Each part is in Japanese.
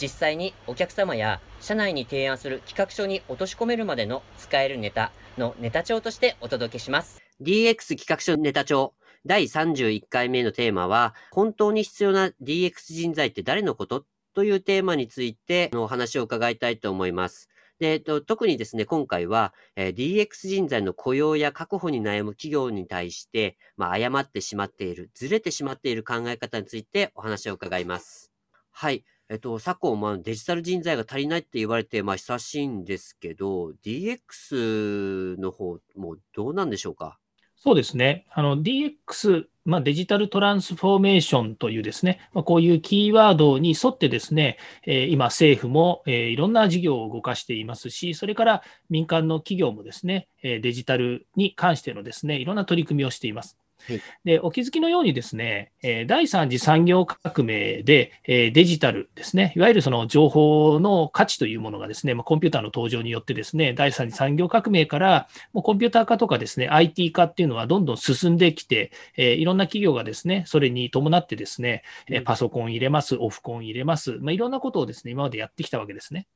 実際にお客様や社内に提案する企画書に落とし込めるまでの使えるネタのネタ帳としてお届けします。DX 企画書ネタ帳第31回目のテーマは、本当に必要な DX 人材って誰のことというテーマについてのお話を伺いたいと思います。で、特にですね、今回は、えー、DX 人材の雇用や確保に悩む企業に対して、まあ、誤ってしまっている、ずれてしまっている考え方についてお話を伺います。はい。えっと、昨今、まあ、デジタル人材が足りないって言われて、まあ、久しいんですけど、DX の方もどうなんでしょうか？そうですね。DX、まあ、デジタルトランスフォーメーションというですね、まあ、こういうキーワードに沿ってですね、えー、今、政府も、えー、いろんな事業を動かしていますし、それから民間の企業もですね、えー、デジタルに関してのですね、いろんな取り組みをしています。でお気づきのようにですね、え第3次産業革命で、えデジタルですね、いわゆるその情報の価値というものがですね、まコンピューターの登場によってですね、第3次産業革命からもうコンピューター化とかですね、IT 化っていうのはどんどん進んできて、えいろんな企業がですね、それに伴ってですね、えパソコン入れます、オフコン入れます、まあ、いろんなことをですね、今までやってきたわけですね。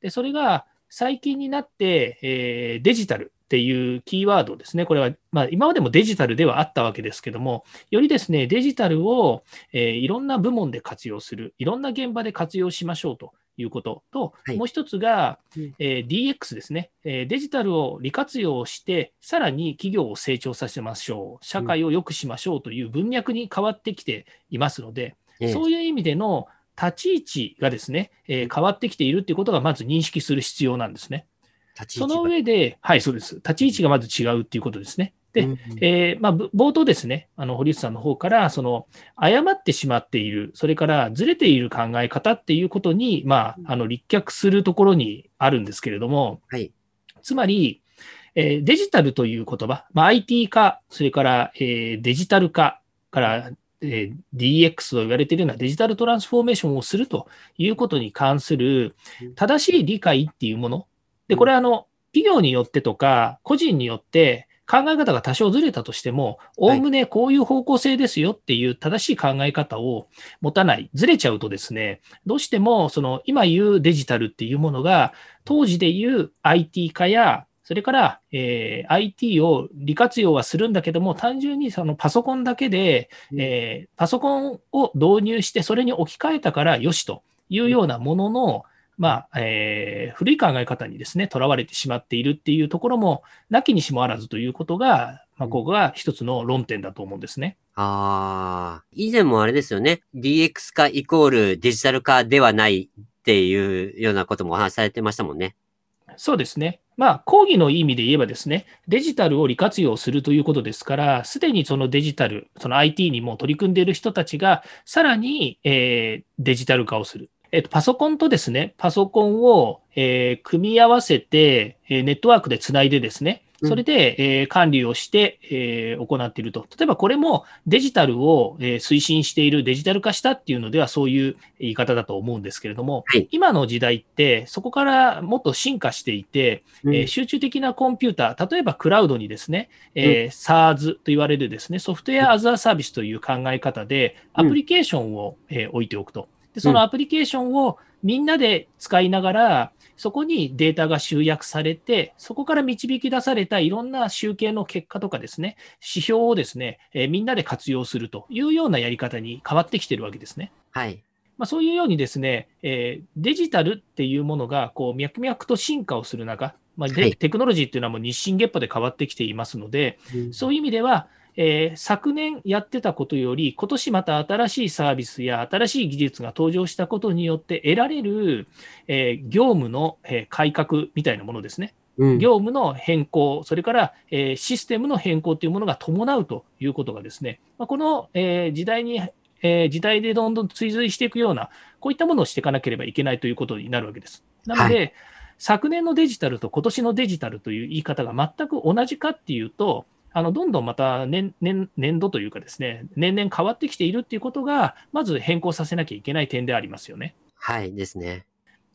で、それが最近になって、えー、デジタルっていうキーワードですね。これは、まあ、今までもデジタルではあったわけですけども、よりですね、デジタルを、えー、いろんな部門で活用する、いろんな現場で活用しましょうということと、はい、もう一つが、えー、DX ですね、えー、デジタルを利活用して、さらに企業を成長させましょう、社会を良くしましょうという文脈に変わってきていますので、そういう意味での立ち位置がですね、えー、変わってきているということがまず認識する必要なんですね。その上で、はい、そうです。立ち位置がまず違うっていうことですね。で、うんうん、えー、まあ、冒頭ですね、あの堀内さんの方から、その誤ってしまっている、それからずれている考え方っていうことに、まあ、あの立脚するところにあるんですけれども、はい、つまり、えー、デジタルという言葉、まあ、IT 化、それから、えー、デジタル化から、えー、DX と言われているようなデジタルトランスフォーメーションをするということに関する正しい理解っていうもの、で、これはあの、企業によってとか、個人によって考え方が多少ずれたとしても、おおむねこういう方向性ですよっていう正しい考え方を持たない、ずれちゃうとですね、どうしてもその今言うデジタルっていうものが、当時で言う IT 化や、それから、えー、IT を利活用はするんだけども、単純にそのパソコンだけで、えー、パソコンを導入して、それに置き換えたからよしというようなものの、まあ、えー、古い考え方にですね、とらわれてしまっているっていうところも、なきにしもあらずということが、まあ、ここが一つの論点だと思うんですね。ああ、以前もあれですよね。DX 化イコールデジタル化ではないっていうようなこともお話しされてましたもんね。そうですね。まあ、講義の意味で言えばですね、デジタルを利活用するということですから、すでにそのデジタル、その IT にも取り組んでいる人たちが、さらに、えー、デジタル化をする。えっと、パソコンとですね、パソコンを、えー、組み合わせて、えー、ネットワークでつないでですね、それで、えー、管理をして、えー、行っていると。例えばこれもデジタルを、えー、推進しているデジタル化したっていうのではそういう言い方だと思うんですけれども、はい、今の時代ってそこからもっと進化していて、うん、えー、集中的なコンピューター、例えばクラウドにですね、えー、SARS と言われるですね、ソフトウェアアザーサービスという考え方でアプリケーションを、えー、置いておくと。で、そのアプリケーションをみんなで使いながら、そこにデータが集約されて、そこから導き出されたいろんな集計の結果とかですね、指標をですね、えー、みんなで活用するというようなやり方に変わってきてるわけですね。はい。まあ、そういうようにですね、えー、デジタルっていうものがこう脈々と進化をする中、まあ、はい、テクノロジーっていうのはもう日進月歩で変わってきていますので、うん、そういう意味では、えー、昨年やってたことより、今年また新しいサービスや新しい技術が登場したことによって得られる、えー、業務の、えー、改革みたいなものですね。うん、業務の変更、それから、えシステムの変更というものが伴うということがですね、まあ、この、え時代にえー、時代でどんどん追随していくような、こういったものをしていかなければいけないということになるわけです。なので、はい、昨年のデジタルと今年のデジタルという言い方が全く同じかっていうと、あのどんどんまた年年年度というかですね、年々変わってきているっていうことが、まず変更させなきゃいけない点でありますよね。はいですね。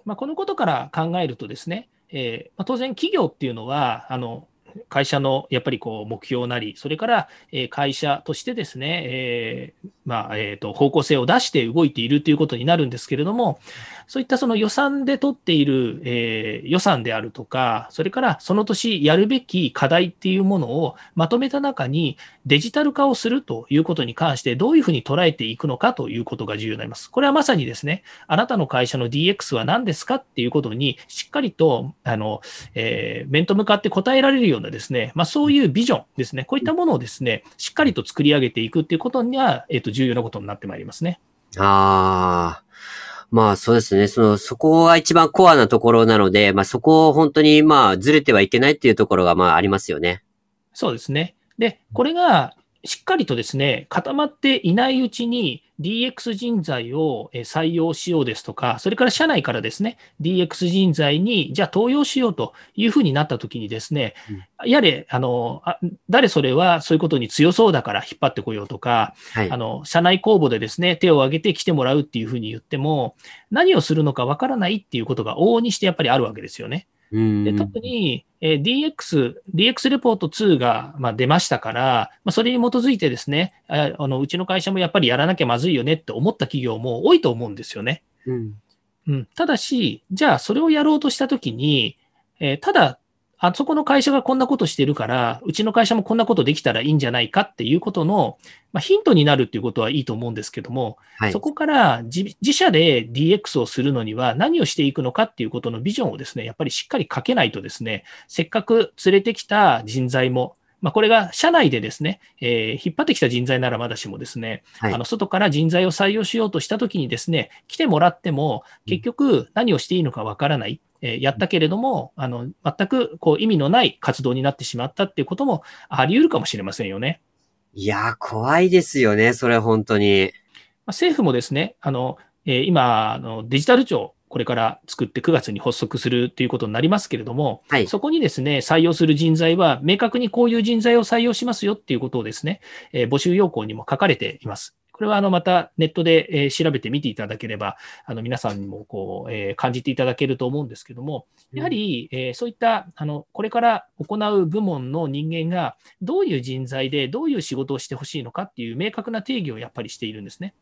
まあ、このことから考えるとですね、えーまあ、当然企業っていうのは、あの会社のやっぱりこう目標なり、それから会社としてですね、えー、まあ、えっ、と、方向性を出して動いているということになるんですけれども、そういったその予算で取っている、えー、予算であるとか、それからその年やるべき課題っていうものをまとめた中にデジタル化をするということに関してどういうふうに捉えていくのかということが重要になります。これはまさにですね、あなたの会社の DX は何ですかっていうことにしっかりと、あの、えー、面と向かって答えられるようなですね、まあ、そういうビジョンですね、こういったものをですね、しっかりと作り上げていくっていうことには、えっ、ー、と、重要なことになってまいりますね。ああ。まあそうですね。その、そこが一番コアなところなので、まあそこを本当にまあずれてはいけないっていうところがまあありますよね。そうですね。で、これがしっかりとですね、固まっていないうちに DX 人材を採用しようですとか、それから社内からですね、DX 人材にじゃあ登用しようというふうになったときにですね、うん、やれあのあ、誰それはそういうことに強そうだから引っ張ってこようとか、はい、あの社内公募でですね、手を挙げて来てもらうっていうふうに言っても、何をするのかわからないっていうことが往々にしてやっぱりあるわけですよね。で特に、えー、DX、DX レポート2が、まあ、出ましたから、まあ、それに基づいてですねあの、うちの会社もやっぱりやらなきゃまずいよねって思った企業も多いと思うんですよね。うん、うん、ただし、じゃあそれをやろうとしたときに、えー、ただあそこの会社がこんなことしてるから、うちの会社もこんなことできたらいいんじゃないかっていうことの、まあ、ヒントになるっていうことはいいと思うんですけども、はい、そこから自社で DX をするのには何をしていくのかっていうことのビジョンをですね、やっぱりしっかりかけないとですね、せっかく連れてきた人材も、まあ、これが社内でですね、えー、引っ張ってきた人材ならまだしもですね、はい、あの外から人材を採用しようとしたときにですね、来てもらっても、結局何をしていいのかわからない。えやったけれども、あの全くこう意味のない活動になってしまったっていうこともあり得るかもしれませんよね。いや怖いですよね、それ本当に。政府もですね、あのえ今あの、デジタル庁、これから作って9月に発足するということになりますけれども、はい、そこにですね、採用する人材は、明確にこういう人材を採用しますよっていうことをですね、えー、募集要項にも書かれています。これはあのまたネットで調べてみていただければ、あの皆さんにもこう感じていただけると思うんですけども、やはりそういったあのこれから行う部門の人間がどういう人材でどういう仕事をしてほしいのかっていう明確な定義をやっぱりしているんですね。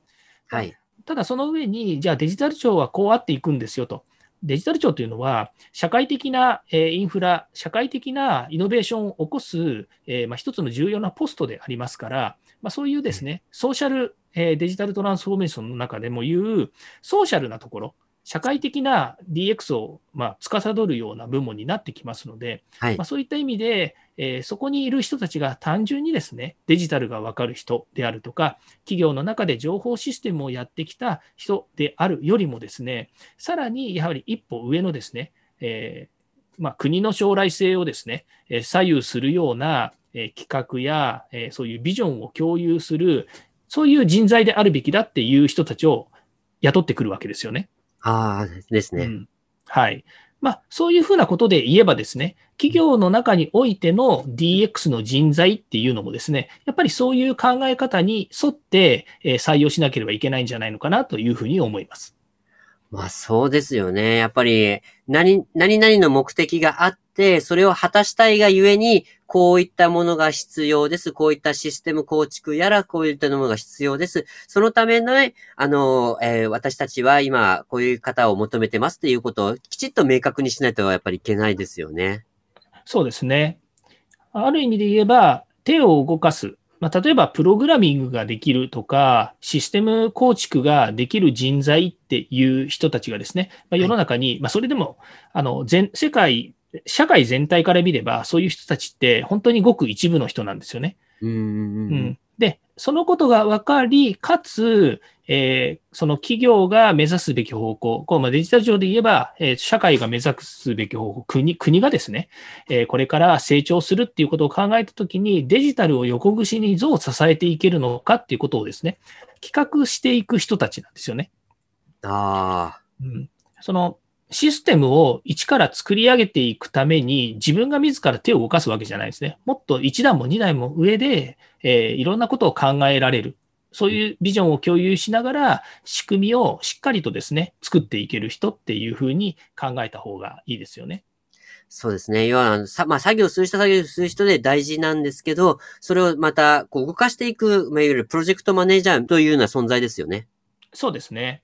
はい、ただその上に、じゃあデジタル庁はこうあっていくんですよと。デジタル庁というのは、社会的なインフラ、社会的なイノベーションを起こす、えー、まあ、一つの重要なポストでありますから、まあ、そういうですね、ソーシャル、えデジタルトランスフォーメーションの中でも言う、ソーシャルなところ、社会的な DX を、まあ、司るような部門になってきますので、はい、まあ、そういった意味で、えー、そこにいる人たちが単純にですね、デジタルが分かる人であるとか、企業の中で情報システムをやってきた人であるよりもですね、さらにやはり一歩上のですね、えー、まあ、国の将来性をですね、左右するような企画や、そういうビジョンを共有する、そういう人材であるべきだっていう人たちを雇ってくるわけですよね。ああ、ですね。うん、はい。まあ、そういうふうなことで言えばですね、企業の中においての DX の人材っていうのもですね、やっぱりそういう考え方に沿って採用しなければいけないんじゃないのかなというふうに思います。まあそうですよね。やっぱり、何、何々の目的があって、それを果たしたいがゆえに、こういったものが必要です。こういったシステム構築やら、こういったものが必要です。そのための、ねあの、えー、私たちは今、こういう方を求めてますっていうことをきちっと明確にしないとやっぱりいけないですよね。そうですね。ある意味で言えば、手を動かす。まあ、例えば、プログラミングができるとか、システム構築ができる人材っていう人たちがですね、まあ、世の中に、はい、まあ、それでも、あの、全、世界、社会全体から見れば、そういう人たちって本当にごく一部の人なんですよね。うんで、そのことが分かり、かつ、えー、その企業が目指すべき方向、こうまあ、デジタル上で言えば、えー、社会が目指すべき方向、国国がですね、えー、これから成長するっていうことを考えたときに、デジタルを横串にどう支えていけるのかっていうことをですね、企画していく人たちなんですよね。ああ。うん。その、システムを一から作り上げていくために自分が自ら手を動かすわけじゃないですね。もっと一段も二段も上で、えー、いろんなことを考えられる。そういうビジョンを共有しながら、仕組みをしっかりとですね、作っていける人っていうふうに考えた方がいいですよね。そうですね。要は、さまあ、作業する人、作業する人で大事なんですけど、それをまた、こう、動かしていく、まあ、いわゆるプロジェクトマネージャーというような存在ですよね。そうですね。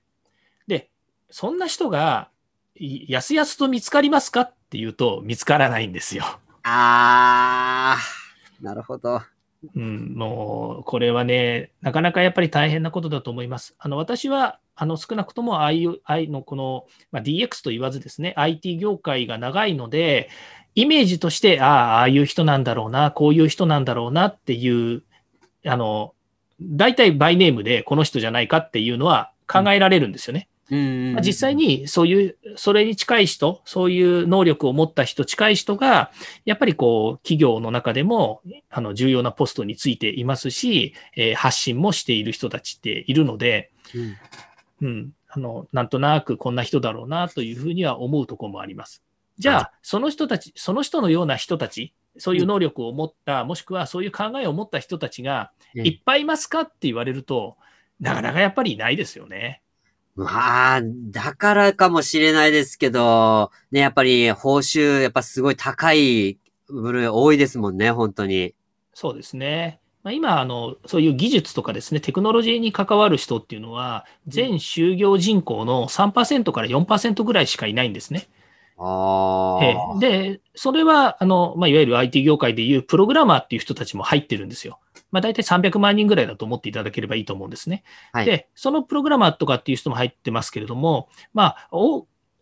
で、そんな人が、やすやすと見つかりますかっていうと、見つからないんですよ。あー、なるほど。うん、もう、これはね、なかなかやっぱり大変なことだと思います。あの、私は、あの、少なくとも I, I のこの、まあ、DX と言わずですね、IT 業界が長いので、イメージとして、ああ、ああいう人なんだろうな、こういう人なんだろうなっていう、あの、大体バイネームでこの人じゃないかっていうのは考えられるんですよね。うん実際にそういう、それに近い人、そういう能力を持った人、近い人が、やっぱりこう、企業の中でも、あの、重要なポストについていますし、えー、発信もしている人たちっているので、うん、うん、あの、なんとなくこんな人だろうなというふうには思うところもあります。じゃあ、その人たち、その人のような人たち、そういう能力を持った、もしくはそういう考えを持った人たちがいっぱいいますかって言われると、なかなかやっぱりいないですよね。まあ、だからかもしれないですけど、ね、やっぱり報酬、やっぱすごい高い部類多いですもんね、本当に。そうですね。まあ、今あの、そういう技術とかですね、テクノロジーに関わる人っていうのは、全就業人口の3%から4%ぐらいしかいないんですね。あで、それは、あの、まあ、いわゆる IT 業界でいうプログラマーっていう人たちも入ってるんですよ。まあ、大体300万人ぐらいだと思っていただければいいと思うんですね。はい、で、そのプログラマーとかっていう人も入ってますけれども、まあ、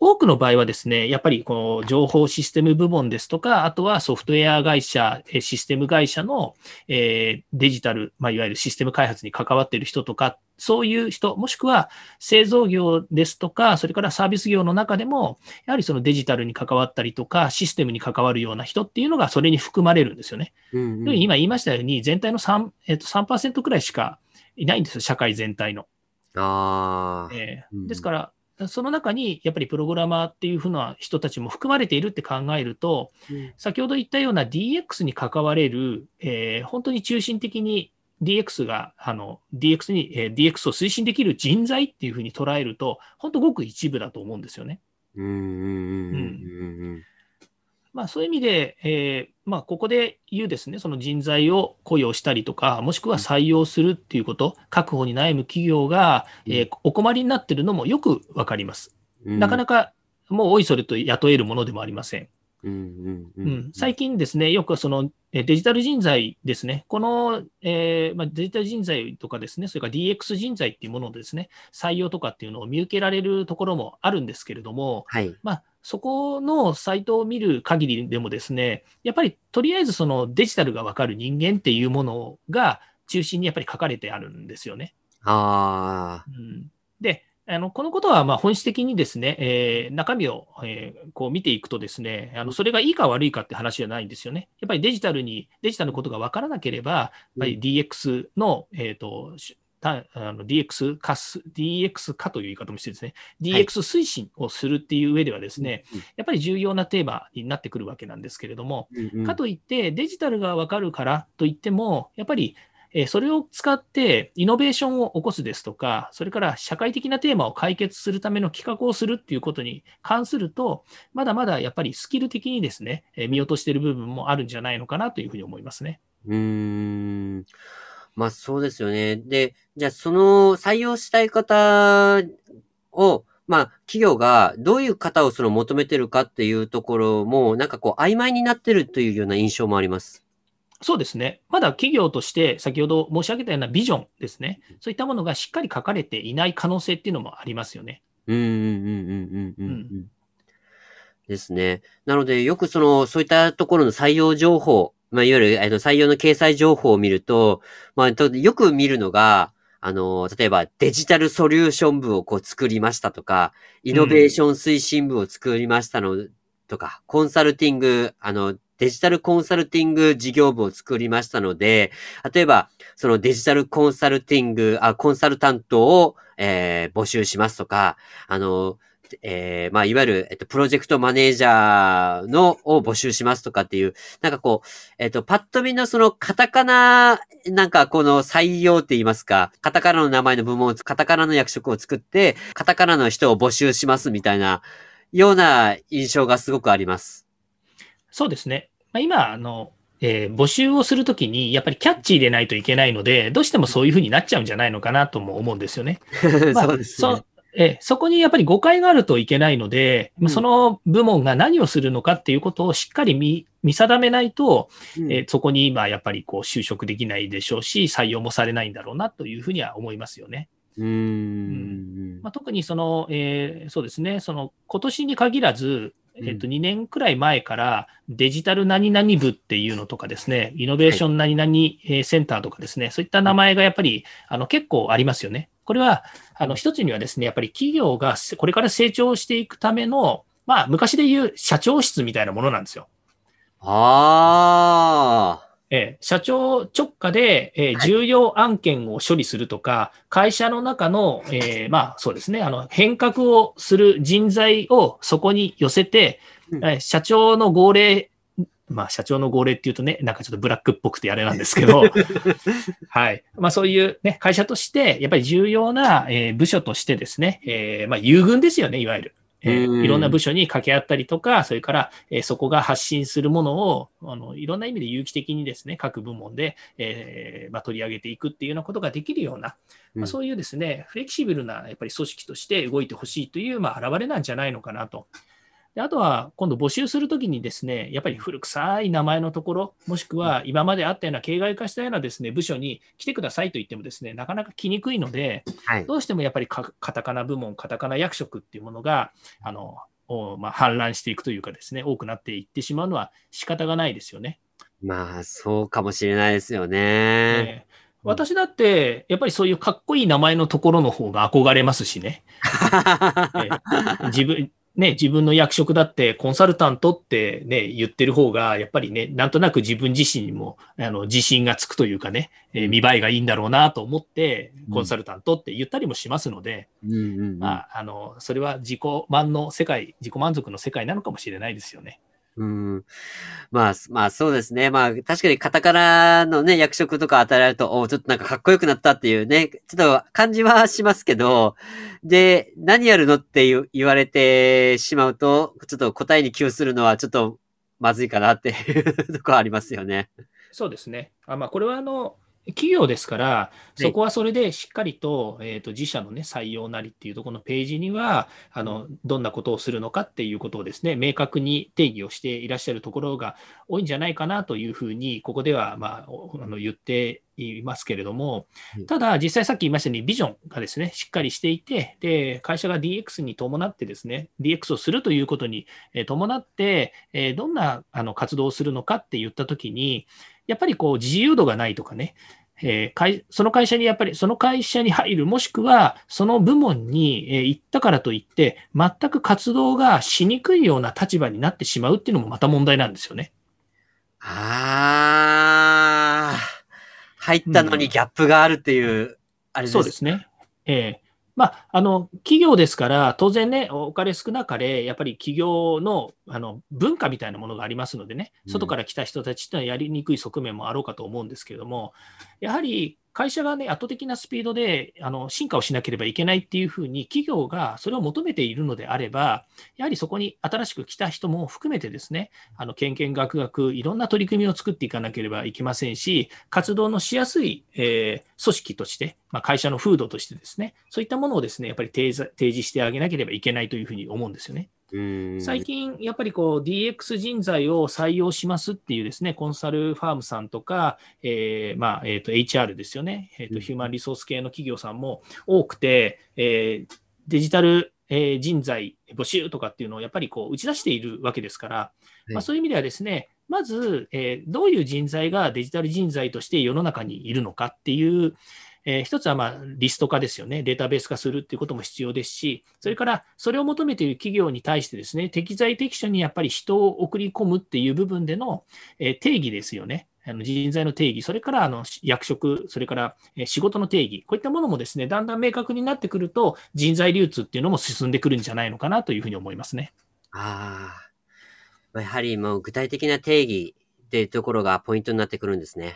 多くの場合はですね、やっぱりこの情報システム部門ですとか、あとはソフトウェア会社、システム会社の、えー、デジタル、まあ、いわゆるシステム開発に関わっている人とか、そういう人、もしくは製造業ですとか、それからサービス業の中でも、やはりそのデジタルに関わったりとか、システムに関わるような人っていうのがそれに含まれるんですよね。うんうん、今言いましたように、全体の3、えー、と3%くらいしかいないんですよ、社会全体の。あえー、ですから、その中にやっぱりプログラマーっていうふうな人たちも含まれているって考えると、うん、先ほど言ったような DX に関われる、えー、本当に中心的に DX が、あの、DX に、えー、DX を推進できる人材っていうふうに捉えると、本当ごく一部だと思うんですよね。うん。まあそういう意味で、えー、まあここで言うですね、その人材を雇用したりとか、もしくは採用するっていうこと、確保に悩む企業が、えー、お困りになっているのもよくわかります。なかなかもうおいそれと雇えるものでもありません。最近ですね、よくそのデジタル人材ですね、この、えーまあ、デジタル人材とかですね、それから DX 人材っていうものをですね、採用とかっていうのを見受けられるところもあるんですけれども、はい、まあ、そこのサイトを見る限りでもですね、やっぱりとりあえずそのデジタルがわかる人間っていうものが中心にやっぱり書かれてあるんですよね。あうん、で、あのこのことはまあ本質的にですね、えー、中身を、えー、こう見ていくとですね、あのそれがいいか悪いかって話じゃないんですよね。やっぱりデジタルに、デジタルのことが分からなければ、やっぱり DX の、えーと、あの DX 化す、DX 化という言い方もしてですね、DX 推進をするっていう上ではですね、はい、やっぱり重要なテーマになってくるわけなんですけれども、うんうん、かといってデジタルが分かるからといっても、やっぱりえそれを使ってイノベーションを起こすですとか、それから社会的なテーマを解決するための企画をするっていうことに関すると、まだまだやっぱりスキル的にですね、え見落としている部分もあるんじゃないのかなというふうに思いますね。うーん。まあそうですよね。で、じゃあその採用したい方を、まあ企業がどういう方をその求めてるかっていうところも、なんかこう曖昧になってるというような印象もあります。そうですね。まだ企業として先ほど申し上げたようなビジョンですね。そういったものがしっかり書かれていない可能性っていうのもありますよね。うんうんうんうんうんうん。ですね。なので、よくその、そういったところの採用情報まあ、いわゆる、えっと、採用の掲載情報を見ると、まあ、よく見るのが、あの、例えばデジタルソリューション部をこう作りましたとか、イノベーション推進部を作りましたの、とか、コンサルティング、あの、デジタルコンサルティング事業部を作りましたので、例えば、そのデジタルコンサルティング、あ、コンサルタントを、えー、募集しますとか、あの、えー、まあ、いわゆる、えっと、プロジェクトマネージャーの、を募集しますとかっていう、なんかこう、えっと、パッと見のその、カタカナ、なんかこの採用って言いますか、カタカナの名前の部門を、カタカナの役職を作って、カタカナの人を募集しますみたいな、ような印象がすごくあります。そうですね。まあ、今、あの、えー、募集をするときに、やっぱりキャッチーでないといけないので、どうしてもそういうふうになっちゃうんじゃないのかなとも思うんですよね。まあ、そうですね。えそこにやっぱり誤解があるといけないので、うん、その部門が何をするのかっていうことをしっかり見見定めないと、うん、えそこに今やっぱりこう就職できないでしょうし、採用もされないんだろうなというふうには思いますよね。うん、まあ、特にその、えー、そうですね、その今年に限らず、えっと、2年くらい前からデジタル何々部っていうのとかですね、イノベーション何々センターとかですね、そういった名前がやっぱりあの結構ありますよね。これは、あの、一つにはですね、やっぱり企業がこれから成長していくための、まあ、昔で言う社長室みたいなものなんですよ。ああ。え社長直下で、え重要案件を処理するとか、はい、会社の中の、えー、まあそうですね、あの変革をする人材をそこに寄せて、うん、社長の号令まあ、社長の号令っていうとね、なんかちょっとブラックっぽくてあれなんですけど、はい。まあ、そういうね、会社として、やっぱり重要な、えー、部署としてですね、えー、まあ、優遇ですよね、いわゆる。えー、いろんな部署に掛け合ったりとか、それから、えー、そこが発信するものを、あの、いろんな意味で有機的にですね、各部門で、えー、まあ、取り上げていくっていうようなことができるような、まあ、そういうですね、フレキシブルな、やっぱり組織として動いてほしいという、まあ、現れなんじゃないのかなと。であとは、今度募集するときにですね、やっぱり古臭い名前のところ、もしくは今まであったような形骸化したようなですね、部署に来てくださいと言ってもですね、なかなか来にくいので、はい、どうしてもやっぱりカタカナ部門、カタカナ役職っていうものが、あの、まあ、氾濫していくというかですね、多くなっていってしまうのは仕方がないですよね。まあ、そうかもしれないですよね。私だって、やっぱりそういうかっこいい名前のところの方が憧れますしね。自分ね、自分の役職だってコンサルタントってね、言ってる方が、やっぱりね、なんとなく自分自身にも、あの、自信がつくというかね、えー、見栄えがいいんだろうなと思って、コンサルタントって言ったりもしますので、まあ、あの、それは自己満の世界、自己満足の世界なのかもしれないですよね。うん。まあ、まあそうですね。まあ確かにカタカナのね、役職とか与えられると、おちょっとなんかかっこよくなったっていうね、ちょっと感じはしますけど、で、何やるのって言われてしまうと、ちょっと答えに寄与するのはちょっとまずいかなっていうとこありますよね。そうですね。あまあ、これはあの、企業ですから、そこはそれでしっかりと,、えーと、自社の、ね、採用なりっていうところのページにはあの、どんなことをするのかっていうことをですね、明確に定義をしていらっしゃるところが多いんじゃないかなというふうに、ここでは、まあ、あの言っていますけれども、ただ、実際さっき言いましたように、ビジョンがですね、しっかりしていて、で、会社が DX に伴ってですね、DX をするということに伴って、どんなあの活動をするのかって言ったときに、やっぱりこう自由度がないとかね、えー、その会社にやっぱり、その会社に入る、もしくはその部門に、え行ったからといって、全く活動がしにくいような立場になってしまうっていうのもまた問題なんですよね。ああ、入ったのにギャップがあるっていう、うん、あれですそうですね。ええーまあ、あの企業ですから、当然ね、お金少なかれ、やっぱり企業のあの文化みたいなものがありますのでね、外から来た人たちっていうのはやりにくい側面もあろうかと思うんですけれども、やはり会社がね、圧倒的なスピードであの進化をしなければいけないっていうふうに、企業がそれを求めているのであれば、やはりそこに新しく来た人も含めてですね、あの、けんけんがくがく、いろんな取り組みを作っていかなければいけませんし、活動のしやすい、えー、組織として、まあ、会社の風土としてですね、そういったものをですね、やっぱり提示してあげなければいけないというふうに思うんですよね。最近、やっぱりこう DX 人材を採用しますっていうですね、コンサルファームさんとか、えー、まあ、えっ、ー、と、HR ですよね、えっ、ー、と、ヒューマンリソース系の企業さんも多くて、えー、デジタル、え人材募集とかっていうのをやっぱりこう打ち出しているわけですから、まあ、そういう意味ではですね、まず、えー、どういう人材がデジタル人材として世の中にいるのかっていう、えー、一つはまあリスト化ですよね、データベース化するっていうことも必要ですし、それからそれを求めている企業に対してですね、適材適所にやっぱり人を送り込むっていう部分での、えー、定義ですよね。あの人材の定義、それからあの役職、それから仕事の定義、こういったものもですね、だんだん明確になってくると、人材流通っていうのも進んでくるんじゃないのかなというふうに思いますね。ああ、やはりもう具体的な定義っていうところがポイントになってくるんですね。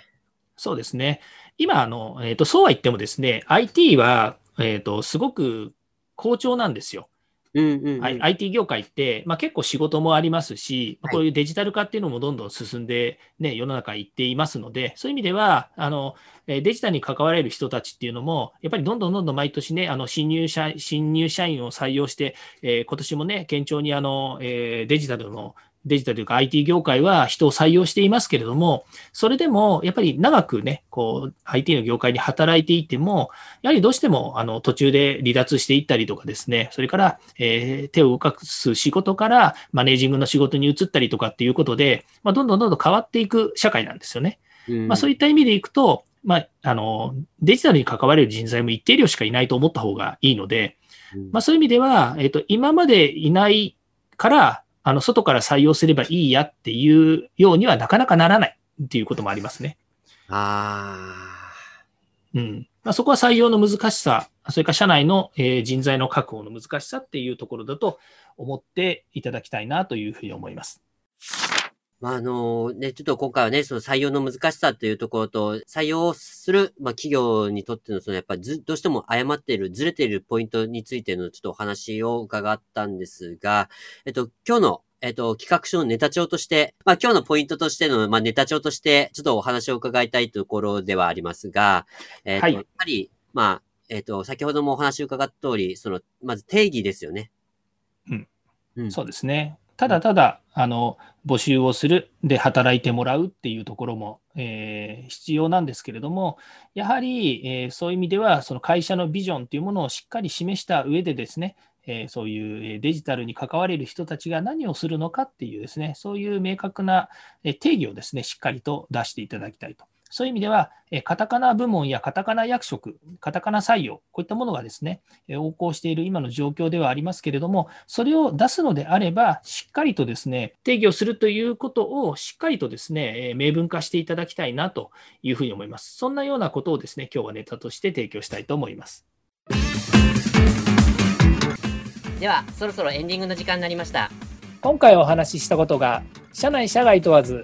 そうですね。今、あの、えっ、ー、と、そうは言ってもですね、IT は、えっ、ー、と、すごく好調なんですよ。うんうんうん、はい、IT 業界って、まあ、結構仕事もありますし、こういうデジタル化っていうのもどんどん進んで、ね、世の中行っていますので、そういう意味では、あのデジタルに関われる人たちっていうのも、やっぱりどんどんどんどん毎年ね、あの新入社新入社員を採用して、えー、今年もね、堅調にあの、えー、デジタルのデジタルというか IT 業界は人を採用していますけれども、それでもやっぱり長くね、こう IT の業界に働いていても、やはりどうしてもあの途中で離脱していったりとかですね、それから、えー、手を動かす仕事からマネージングの仕事に移ったりとかっていうことで、まあ、どんどんどんどん変わっていく社会なんですよね。うん、まあ、そういった意味でいくと、まあ、あの、デジタルに関われる人材も一定量しかいないと思った方がいいので、まあ、そういう意味では、えっ、ー、と、今までいないから、あの、外から採用すればいいやっていうようにはなかなかならないっていうこともありますね。ああ。うん。まあ、そこは採用の難しさ、それから社内の、えー、人材の確保の難しさっていうところだと思っていただきたいなというふうに思います。まあ、あの、ね、ちょっと今回はね、その採用の難しさというところと、採用する、まあ、企業にとっての、そのやっぱりず、どうしても誤っている、ずれているポイントについてのちょっとお話を伺ったんですが、えっと、今日のえっと、企画書のネタ帳として、まあ今日のポイントとしての、まあネタ帳として、ちょっとお話を伺いたいところではありますが、えっと、はい、やっぱり、まあ、えっと、先ほどもお話を伺った通り、その、まず定義ですよね。うん。うん、そうですね。ただただ、あの、募集をする、で、働いてもらうっていうところも、えー、必要なんですけれども、やはり、えー、そういう意味では、その会社のビジョンというものをしっかり示した上でですね、えー、そういうデジタルに関われる人たちが何をするのかっていうですね、そういう明確な定義をですね、しっかりと出していただきたいと。そういう意味では、カタカナ部門やカタカナ役職、カタカナ採用、こういったものがですね、横行している今の状況ではありますけれども、それを出すのであれば、しっかりとですね、定義をするということをしっかりとですね、明文化していただきたいなというふうに思います。そんなようなことをですね、今日はネタとして提供したいと思います。では、そろそろエンディングの時間になりました。今回お話ししたことが、社内社外問わず